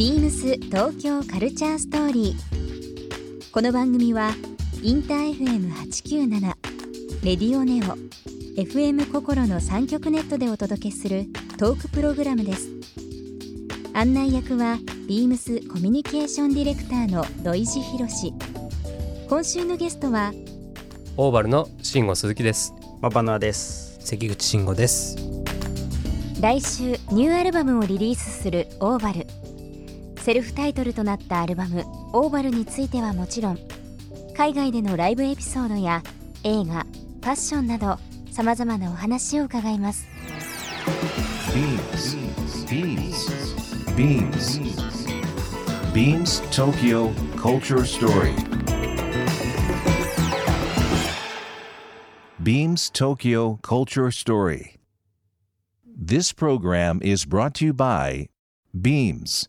ビームス東京カルチャーストーリー。この番組はインター FM897 レディオネオ FM 心の三極ネットでお届けするトークプログラムです。案内役はビームスコミュニケーションディレクターの土井博志。今週のゲストはオーバルの慎吾鈴木です。マバナです。関口慎吾です。来週ニューアルバムをリリースするオーバルセルフタイトルとなったアルバム「オーバルについてはもちろん海外でのライブエピソードや映画ファッションなどさまざまなお話を伺います BeamsBeamsBeamsTokyo Culture StoryBeamsTokyo Culture Story This program is brought to you by Beams.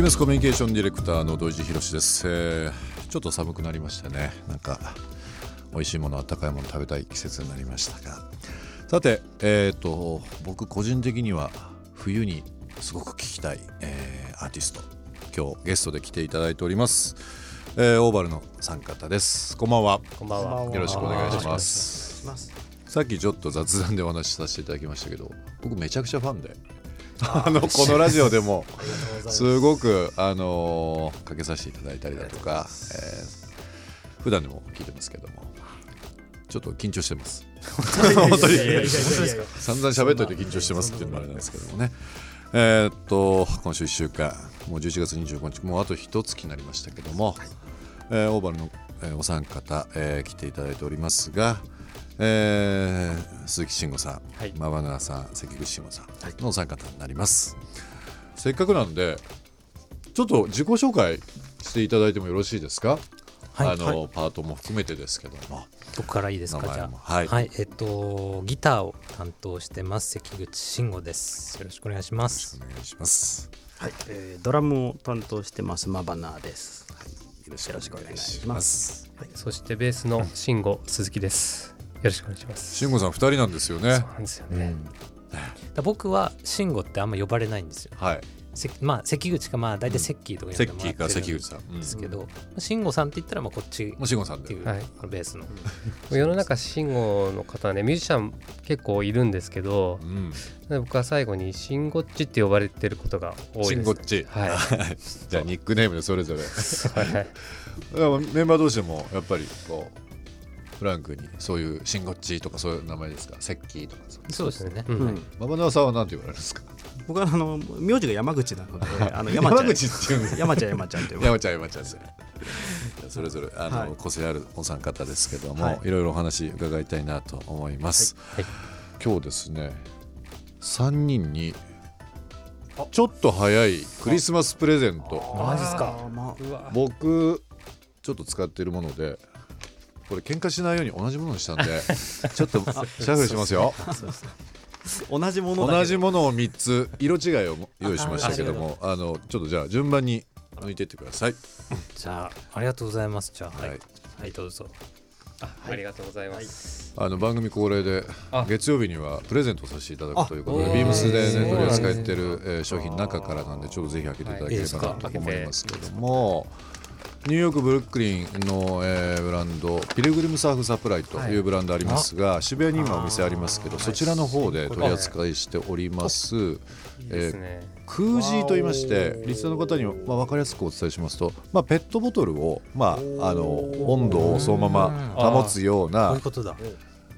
ビームスコミュニケーションディレクターの土井博志です、えーちょっと寒くなりましたね。なんか美味しいもの温かいもの食べたい季節になりましたが。さてえっ、と僕個人的には冬にすごく聞きたい、えーアーティスト。今日ゲストで来ていただいております、えーオーバルの三方です。こんばんは。こんばんは。よろしくお願いします。さっきちょっと雑談でお話しさせていただきましたけど僕めちゃくちゃファンであのこのラジオでもす。ごくあのーかけさせていただいたりだとか、えー普段でも聞いてますけどもちょっと緊張してます。本当に。散々喋っといて緊張してますっていうのもあれなんですけどもね。えーっと今週1週間もう11月25日もうあと一月になりましたけども、えーオーバルの、えーお三方、えー来ていただいておりますが、えー鈴木慎吾さん、はい。マバナナさん関口慎吾さんのお三方になります、せっかくなんでちょっと自己紹介していただいてもよろしいですか、はいあの、パートも含めてですけども。どこからいいです名かじゃ前もはい、あ。えっとギターを担当してます関口慎吾です。よろしくお願いします。お願いします。はい、えードラムを担当してますマバナです。よろしよろしくお願いします。そしてベースの慎吾鈴木です。よろしくお願いします。慎吾さん二人なんですよね。そうなんですよね。だ僕は慎吾ってあんま呼ばれないんですよ。はい。せまあ関口かまあ大体セッキーとか呼んセでもらってるん口さん、うんですけど、慎吾さんって言ったらまあこっち。もう慎吾さんでっていう、はい。このベースの。世の中慎吾の方はねミュージシャン結構いるんですけどう、ん。僕は最後に慎吾っちって呼ばれてることが多いです。慎吾っち。はい。じゃあニックネームでそれぞれ。はい。メンバー同士でもやっぱりこうフランクにそういうシンゴッチとかそういう名前ですか？セッキーとかそうですね。うん。うんマバナワさんは何て言われるんですか？僕はあの名字が山口なので、あの山ちゃん。山口っていうんです山ちゃん山ちゃんという。山ちゃん山ちゃんですね。それぞれあの、はい個性あるお三方ですけども、はい。い、ろいろお話伺いたいなと思います、はい。今日ですね3人にちょっと早いクリスマスプレゼント。マジっすか。僕ちょっと使っているものでこれ喧嘩しないように同じものにしたんで ちょっとシャッフルしますよ同じもの同じものを3つ色違いを用意しましたけどもあのちょっとじゃあ順番に抜いていってくださいじゃあありがとうございます。じゃあははいい、はい、どうぞ。あありがとうございます。あの番組恒例であ月曜日にはプレゼントさせていただくということであビームスで、ね、取り扱っている、えー商品の中からなんでちょっとぜひ開けていただければなとはいいい思いますけども、ニューヨークブルックリンの、えーブランドピルグリムサーフサプライというブランドありますが、渋谷に今お店ありますけどそちらの方で取り扱いしております、いいですね。空耳と言いましてリスナーの方にも、まあ、分かりやすくお伝えしますと、まあ、ペットボトルを、まあ、あの温度をそのまま保つような。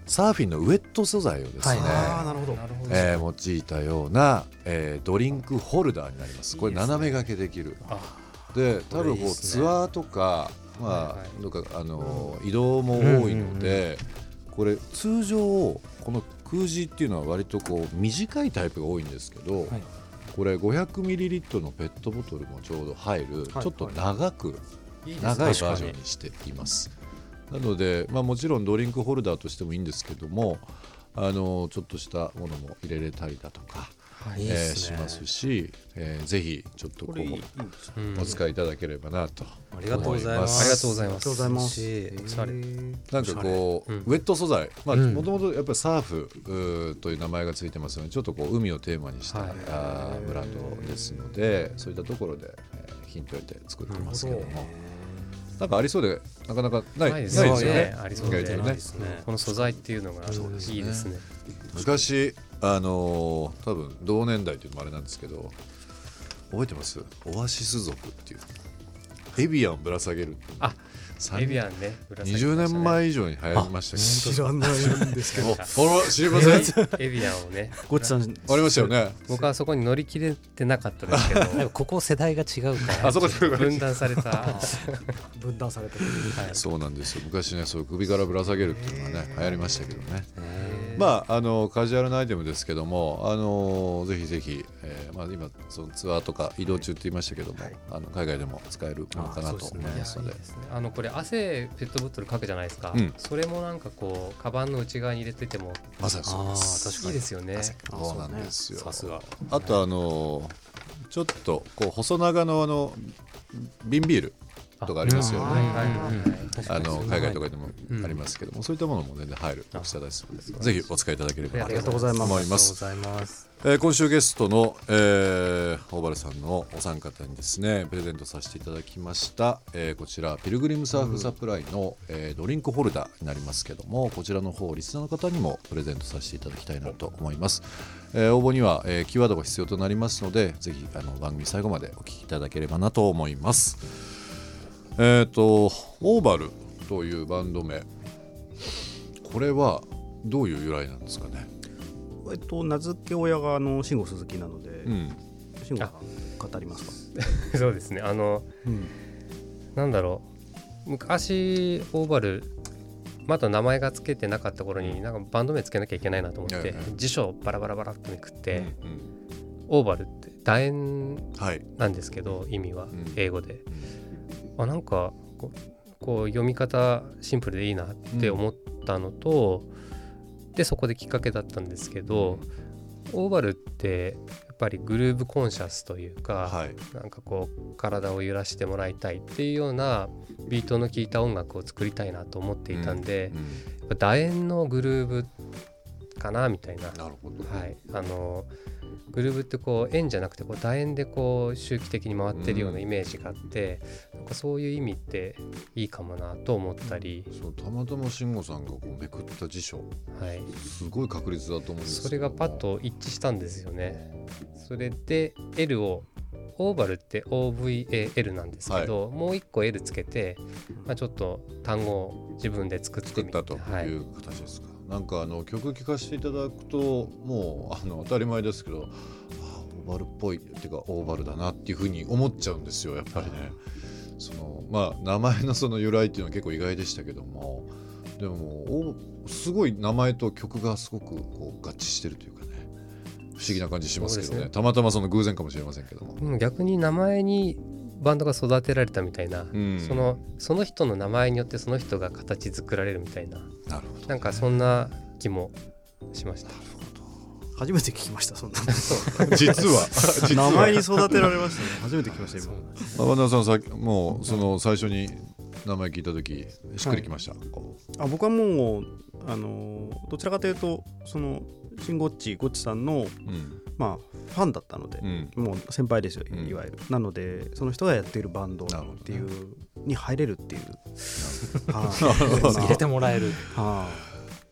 サーフィンのウェット素材をですね、はい。えー用いたような、えードリンクホルダーになります。これ斜め掛けできる。あで多分こうツアーとか、はいまはああの移動も多いので、これ通常この空耳っていうのは割とこう短いタイプが多いんですけど、これ 500ml のペットボトルもちょうど入る、はい。ちょっと長く、長いバージョンにしています。なので、まあ、もちろんドリンクホルダーとしてもいいんですけどもあのちょっとしたものも入れれたりだとか、いい。えーしますし、えーぜひちょっとこうお使いいただければなとありがとうございます。ありがとうございます。ありがとうございます。なんかこう、うん。ウェット素材。まあうん。もともとやっぱりサーフという名前がついてますのでちょっとこう海をテーマにした、はい。あーブランドですのでそういったところで、えーヒントを得て作ってますけども。なんかありそうでなかなかないないですよね。ありそうでね。この素材っていうのがいいですね。昔あのー多分同年代というのもあれなんですけど覚えてます？オアシス族っていう。エビアンをぶら下げるっていう。あエビアンねぶら下げて20ましたね。年前以上に流行りましたけど。知らないんですけど。おあら知りません？エビアンをね。ゴッチさん。ありましたよね。僕はそこに乗り切れてなかったですけど。ここ世代が違うから。あそこで分断された。分断されてるそうなんですよ。昔ねそういう首からぶら下げるっていうのがね流行りましたけどね。へーまああのカジュアルなアイテムですけどもあのぜひぜひ、えーまあ、今そのツアーとか移動中って言いましたけども、あの海外でも使えるものかなと思いますので。あのこれ汗ペットボトルかくじゃないですか、うん。それもなんかこうカバンの内側に入れてても。まさにそうです。確かに。いいですよね。そうなんですよ。さすが。あとあのちょっとこう細長のあの瓶ビールとかありますよね、あの海外とかでもうんありますけども、そういったものも全然入る大きさですので、ぜひお使いいただければ。なありがとうございます。思います。ありがとうございますえー今週ゲストの、えー、大原さんのお三方にですねプレゼントさせていただきました、えーこちらピルグリムサーフサプライの、えードリンクホルダーになりますけどもこちらの方リスナーの方にもプレゼントさせていただきたいなと思います、えー応募には、えーキーワードが必要となりますのでぜひあの番組最後までお聞きいただければなと思いますえっ、とオーバルというバンド名。これはどういう由来なんですかね？えっと名付け親があの慎吾鈴木なのでうん。慎吾さん語りますか？そうですね。あのうん。なんだろう。昔オーバルまだ名前が付けてなかった頃になんかバンド名つけなきゃいけないなと思って、はいはい。辞書をバラバラバラっとめくって、うんうん。オーバルって楕円はい。なんですけど意味はん。英語で、あなんかこう読み方シンプルでいいなって思ったのと、でそこできっかけだったんですけど、オーバルってやっぱりグルーブコンシャスというか、はい。なんかこう体を揺らしてもらいたいっていうようなビートの効いた音楽を作りたいなと思っていたんで、うん。楕円のグルーブかなみたいな。なはい、あのグルーブってこう円じゃなくてこう楕円でこう周期的に回ってるようなイメージがあって、なんかそういう意味っていいかもなと思ったり、そうたまたま慎吾さんがこうめくった辞書。はい、すごい確率だと思うんですそれがパッと一致したんですよね。それで L をオーバルって OVAL なんですけど、もう一個 L つけて、まあ、ちょっと単語を自分で作ってみ作ってたとはい。いう形ですか、なんかあの曲聴かせていただくともうあの当たり前ですけどあオーバルっぽいっていうかオーバルだなっていうふうに思っちゃうんですよやっぱりね。そのまあ名前のその由来っていうのは結構意外でしたけどもでもおすごい名前と曲がすごくこう合致してるというかね不思議な感じしますけどねねたまたまその偶然かもしれませんけども。うん逆に名前にバンドが育てられたみたいな、うん。そのその人の名前によってその人が形作られるみたいな。なるほどなんかそんな気もしました。初めて聞きましたそんな実は。実は。名前に育てられましたね。初めて聞きました今。山田さんさもうその最初に名前聞いた時しっくりきました、こあ僕はもうあのどちらかというとそのシンゴッチゴッチさんのううんまあファンだったので、うん。もう先輩ですようん。いわゆる、なのでその人がやっているバンドっていうに入れるっていう。は 入れてもらえる。は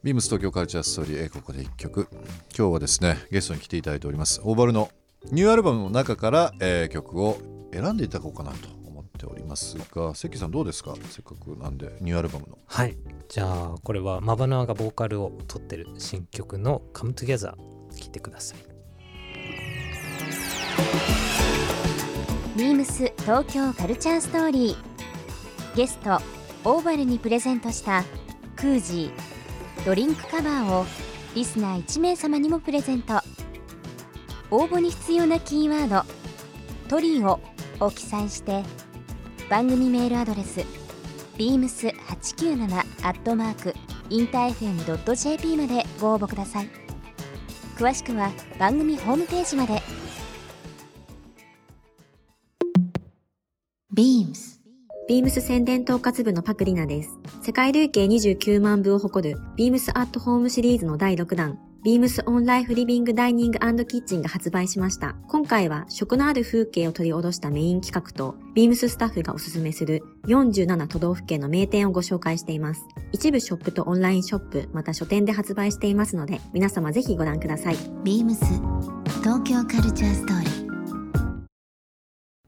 ビームス東京カルチャーストーリー、えーここで一曲。今日はですねゲストに来ていただいております。オーバルのニューアルバムの中から、えー曲を選んでいただこうかなと思っておりますが関さんどうですか？せっかくなんでニューアルバムの。はい。じゃあこれはマバナーがボーカルを取ってる新曲の「Come Together」聴いてくださいビームス東京カルチャーストーリー。ゲストオーバルにプレゼントしたクージー。ドリンクカバーをリスナー1名様にもプレゼント。応募に必要なキーワード「トリオ」を記載して番組メールアドレス beams897 アットマークインター FM.jp までご応募ください。詳しくは番組ホームページまで。Beams ビームス宣伝統括部のパクリナです。世界累計29万部を誇るビームスアットホームシリーズの第6弾、ビームスオンライフリビングダイニングキッチンが発売しました。今回は食のある風景を取り下ろしたメイン企画と、ビームススタッフがおすすめする47都道府県の名店をご紹介しています。一部ショップとオンラインショップ、また書店で発売していますので、皆様ぜひご覧ください。beams 東京カルチャーストーリー